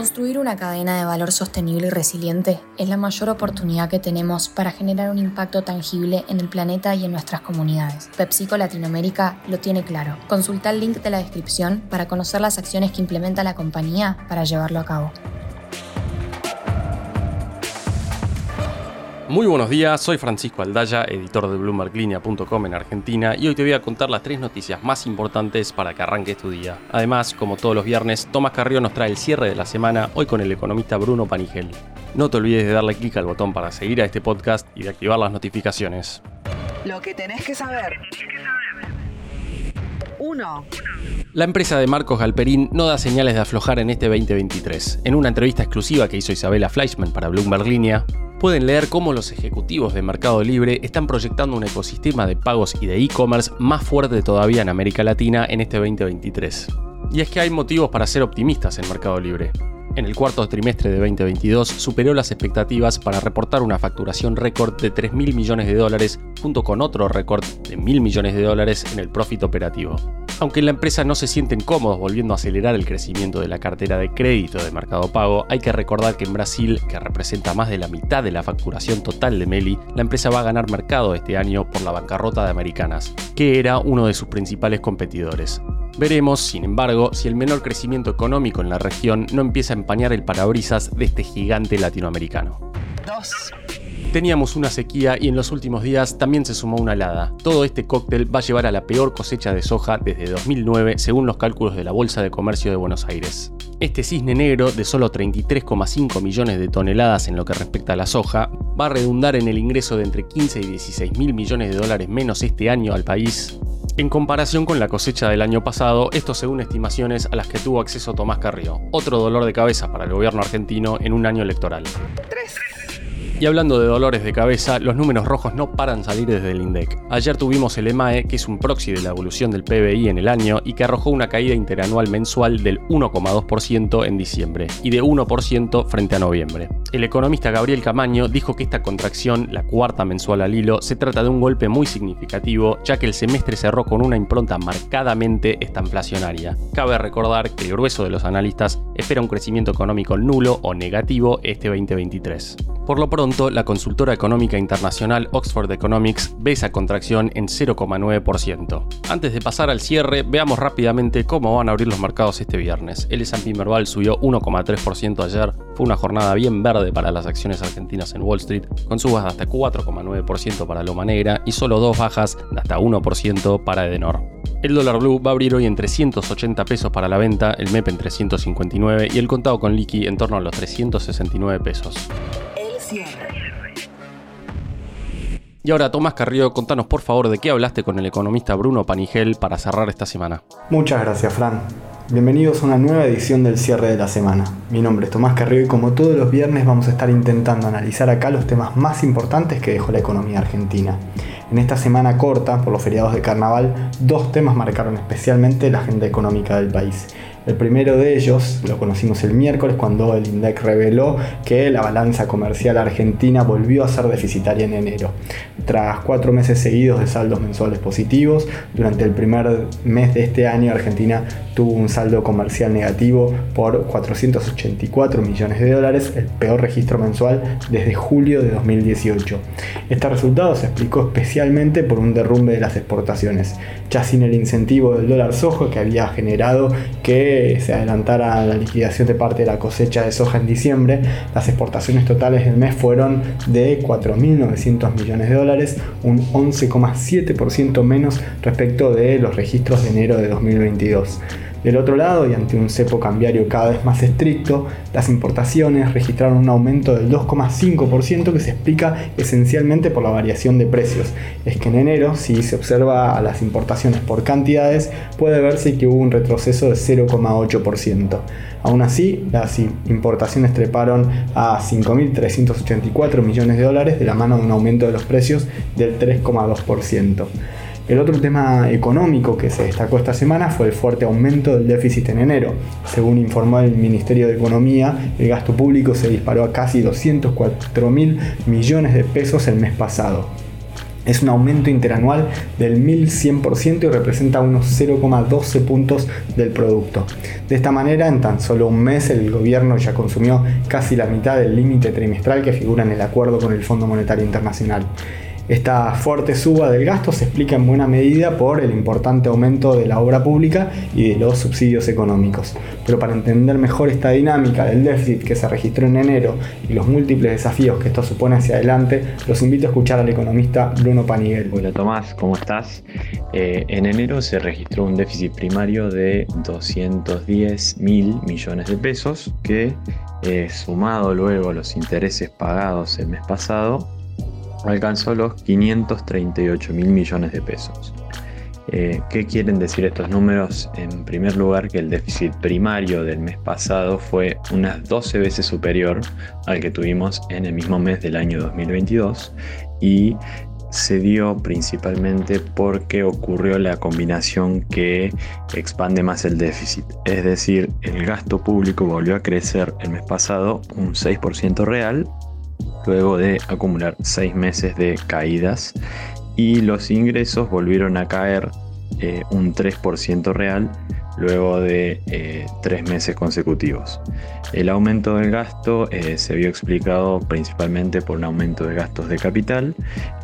Construir una cadena de valor sostenible y resiliente es la mayor oportunidad que tenemos para generar un impacto tangible en el planeta y en nuestras comunidades. PepsiCo Latinoamérica lo tiene claro. Consulta el link de la descripción para conocer las acciones que implementa la compañía para llevarlo a cabo. Muy buenos días, soy Francisco Aldaya, editor de BloombergLinea.com en Argentina y hoy te voy a contar las tres noticias más importantes para que arranques tu día. Además, como todos los viernes, Tomás Carrió nos trae el cierre de la semana hoy con el economista Bruno Panigel. No te olvides de darle clic al botón para seguir a este podcast y de activar las notificaciones. Lo que tenés que saber. 1. La empresa de Marcos Galperín no da señales de aflojar en este 2023. En una entrevista exclusiva que hizo Isabela Fleischman para Bloomberg Línea, pueden leer cómo los ejecutivos de Mercado Libre están proyectando un ecosistema de pagos y de e-commerce más fuerte todavía en América Latina en este 2023. Y es que hay motivos para ser optimistas en Mercado Libre. En el cuarto trimestre de 2022 superó las expectativas para reportar una facturación récord de 3.000 millones de dólares junto con otro récord de 1.000 millones de dólares en el profit operativo. Aunque en la empresa no se sienten cómodos volviendo a acelerar el crecimiento de la cartera de crédito de Mercado Pago, hay que recordar que en Brasil, que representa más de la mitad de la facturación total de Meli, la empresa va a ganar mercado este año por la bancarrota de Americanas, que era uno de sus principales competidores. Veremos, sin embargo, si el menor crecimiento económico en la región no empieza a empañar el parabrisas de este gigante latinoamericano. 2. Teníamos una sequía y en los últimos días también se sumó una helada. Todo este cóctel va a llevar a la peor cosecha de soja desde 2009 según los cálculos de la Bolsa de Comercio de Buenos Aires. Este cisne negro de solo 33,5 millones de toneladas en lo que respecta a la soja va a redundar en el ingreso de entre 15 y 16 mil millones de dólares menos este año al país. En comparación con la cosecha del año pasado, esto según estimaciones a las que tuvo acceso Tomás Carrió, otro dolor de cabeza para el gobierno argentino en un año electoral. 3. Y hablando de dolores de cabeza, los números rojos no paran salir desde el INDEC. Ayer tuvimos el EMAE, que es un proxy de la evolución del PBI en el año y que arrojó una caída interanual mensual del 1,2% en diciembre y de 1% frente a noviembre. El economista Gabriel Camaño dijo que esta contracción, la cuarta mensual al hilo, se trata de un golpe muy significativo, ya que el semestre cerró con una impronta marcadamente estanflacionaria. Cabe recordar que el grueso de los analistas espera un crecimiento económico nulo o negativo este 2023. Por lo pronto, la consultora económica internacional Oxford Economics ve esa contracción en 0,9%. Antes de pasar al cierre, veamos rápidamente cómo van a abrir los mercados este viernes. El S&P Merval subió 1,3% ayer, fue una jornada bien verde para las acciones argentinas en Wall Street, con subas de hasta 4,9% para Loma Negra y solo dos bajas de hasta 1% para Edenor. El dólar blue va a abrir hoy en 380 pesos para la venta, el MEP en 359 y el contado con liqui en torno a los 369 pesos. Y ahora, Tomás Carrillo, contanos por favor de qué hablaste con el economista Bruno Panigel para cerrar esta semana. Muchas gracias, Fran. Bienvenidos a una nueva edición del cierre de la semana. Mi nombre es Tomás Carrillo y como todos los viernes vamos a estar intentando analizar acá los temas más importantes que dejó la economía argentina. En esta semana corta, por los feriados de carnaval, dos temas marcaron especialmente la agenda económica del país. El primero de ellos lo conocimos el miércoles cuando el INDEC reveló que la balanza comercial argentina volvió a ser deficitaria en enero. Tras cuatro meses seguidos de saldos mensuales positivos, durante el primer mes de este año Argentina tuvo un saldo comercial negativo por 484 millones de dólares, el peor registro mensual desde julio de 2018. Este resultado se explicó especialmente por un derrumbe de las exportaciones, ya sin el incentivo del dólar soja que había generado que se adelantara la liquidación de parte de la cosecha de soja en diciembre, las exportaciones totales del mes fueron de 4.900 millones de dólares, un 11,7% menos respecto de los registros de enero de 2022. Del otro lado, y ante un cepo cambiario cada vez más estricto, las importaciones registraron un aumento del 2,5% que se explica esencialmente por la variación de precios. Es que en enero, si se observa a las importaciones por cantidades, puede verse que hubo un retroceso de 0,8%. Aún así, las importaciones treparon a 5.384 millones de dólares de la mano de un aumento de los precios del 3,2%. El otro tema económico que se destacó esta semana fue el fuerte aumento del déficit en enero. Según informó el Ministerio de Economía, el gasto público se disparó a casi 204 mil millones de pesos el mes pasado. Es un aumento interanual del 1100% y representa unos 0,12 puntos del producto. De esta manera, en tan solo un mes, el gobierno ya consumió casi la mitad del límite trimestral que figura en el acuerdo con el Fondo Monetario Internacional. Esta fuerte suba del gasto se explica en buena medida por el importante aumento de la obra pública y de los subsidios económicos. Pero para entender mejor esta dinámica del déficit que se registró en enero y los múltiples desafíos que esto supone hacia adelante, los invito a escuchar al economista Bruno Paniguel. Hola Tomás, ¿cómo estás? Eh, en enero se registró un déficit primario de 210 mil millones de pesos que eh, sumado luego a los intereses pagados el mes pasado alcanzó los 538 mil millones de pesos. Eh, ¿Qué quieren decir estos números? En primer lugar, que el déficit primario del mes pasado fue unas 12 veces superior al que tuvimos en el mismo mes del año 2022 y se dio principalmente porque ocurrió la combinación que expande más el déficit. Es decir, el gasto público volvió a crecer el mes pasado un 6% real luego de acumular seis meses de caídas y los ingresos volvieron a caer eh, un 3% real luego de eh, tres meses consecutivos. El aumento del gasto eh, se vio explicado principalmente por un aumento de gastos de capital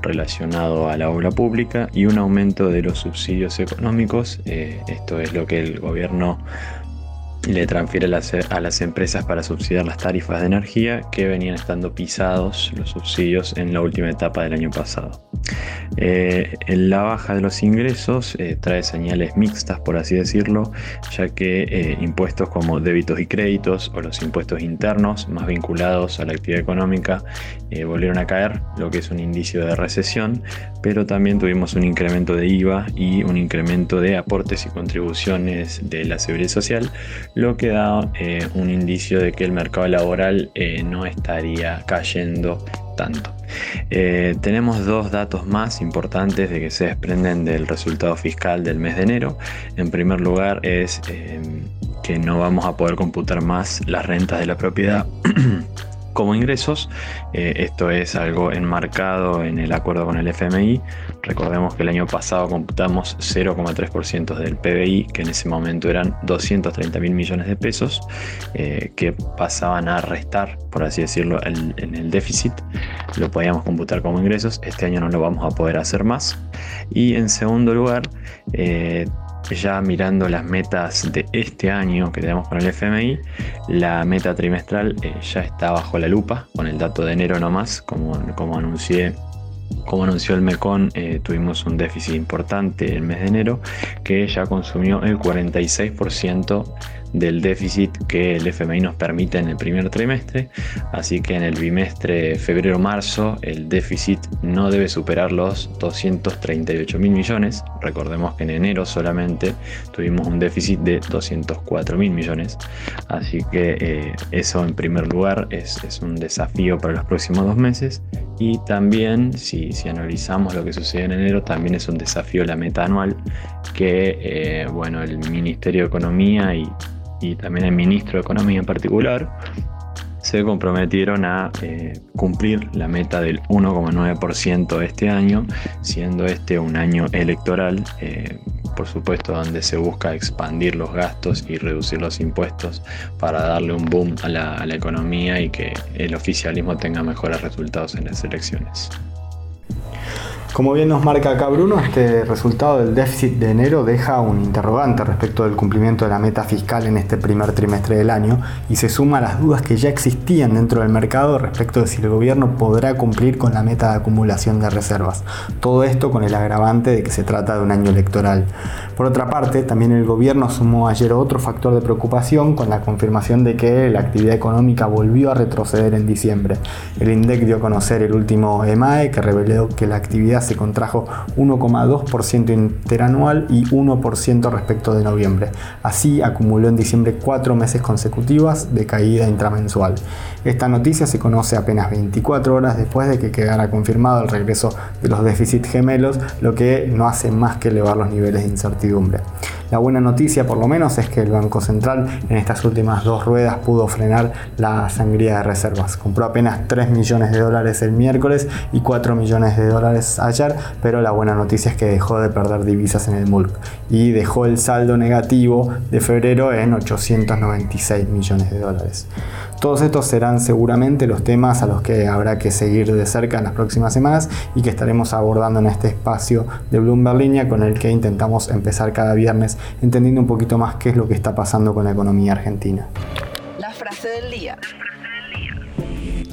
relacionado a la obra pública y un aumento de los subsidios económicos. esto es lo que el gobierno le transfiere a las empresas para subsidiar las tarifas de energía que venían estando pisados los subsidios en la última etapa del año pasado. Eh, la baja de los ingresos eh, trae señales mixtas, por así decirlo, ya que eh, impuestos como débitos y créditos o los impuestos internos más vinculados a la actividad económica volvieron a caer, lo que es un indicio de recesión, pero también tuvimos un incremento de IVA y un incremento de aportes y contribuciones de la seguridad social, lo que da un indicio de que el mercado laboral no estaría cayendo tanto. Eh, tenemos dos datos más importantes de que se desprenden del resultado fiscal del mes de enero. En primer lugar es eh, que no vamos a poder computar más las rentas de la propiedad como ingresos. Eh, esto es algo enmarcado en el acuerdo con el FMI. Recordemos que el año pasado computamos 0,3% del PBI, que en ese momento eran 230 mil millones de pesos, eh, que pasaban a restar, por así decirlo, en el déficit. Lo podíamos computar como ingresos. Este año no lo vamos a poder hacer más. Y en segundo lugar, eh, ya mirando las metas de este año que tenemos con el FMI, la meta trimestral eh, ya está bajo la lupa, con el dato de enero nomás, como, como anuncié como anunció el MECON, eh, tuvimos un déficit importante el mes de enero que ya consumió el 46% del déficit que el FMI nos permite en el primer trimestre. Así que en el bimestre febrero-marzo el déficit no debe superar los 238 mil millones. Recordemos que en enero solamente tuvimos un déficit de 204 mil millones. Así que eh, eso en primer lugar es, un desafío para los próximos dos meses. Y también si, si analizamos lo que sucede en enero, también es un desafío la meta anual que eh, bueno, el Ministerio de Economía y y también el ministro de Economía en particular, se comprometieron a eh, cumplir la meta del 1,9% este año, siendo este un año electoral, eh, por supuesto donde se busca expandir los gastos y reducir los impuestos para darle un boom a la, a la economía y que el oficialismo tenga mejores resultados en las elecciones. Como bien nos marca acá Bruno, este resultado del déficit de enero deja un interrogante respecto del cumplimiento de la meta fiscal en este primer trimestre del año y se suma a las dudas que ya existían dentro del mercado respecto de si el gobierno podrá cumplir con la meta de acumulación de reservas. Todo esto con el agravante de que se trata de un año electoral. Por otra parte, también el gobierno sumó ayer otro factor de preocupación con la confirmación de que la actividad económica volvió a retroceder en diciembre. El INDEC dio a conocer el último EMAE que reveló que la actividad se contrajo 1,2% interanual y 1% respecto de noviembre. Así acumuló en diciembre cuatro meses consecutivas de caída intramensual. Esta noticia se conoce apenas 24 horas después de que quedara confirmado el regreso de los déficits gemelos, lo que no hace más que elevar los niveles de incertidumbre. La buena noticia por lo menos es que el Banco Central en estas últimas dos ruedas pudo frenar la sangría de reservas. Compró apenas 3 millones de dólares el miércoles y 4 millones de dólares ayer, pero la buena noticia es que dejó de perder divisas en el MULC y dejó el saldo negativo de febrero en 896 millones de dólares. Todos estos serán seguramente los temas a los que habrá que seguir de cerca en las próximas semanas y que estaremos abordando en este espacio de Bloomberg Línea con el que intentamos empezar cada viernes entendiendo un poquito más qué es lo que está pasando con la economía argentina. La frase del día.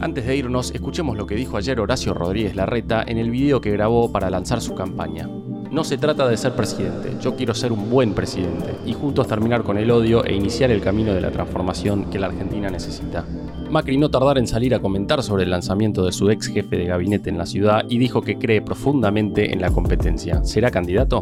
Antes de irnos, escuchemos lo que dijo ayer Horacio Rodríguez Larreta en el video que grabó para lanzar su campaña. No se trata de ser presidente, yo quiero ser un buen presidente y juntos terminar con el odio e iniciar el camino de la transformación que la Argentina necesita. Macri no tardar en salir a comentar sobre el lanzamiento de su ex jefe de gabinete en la ciudad y dijo que cree profundamente en la competencia. ¿Será candidato?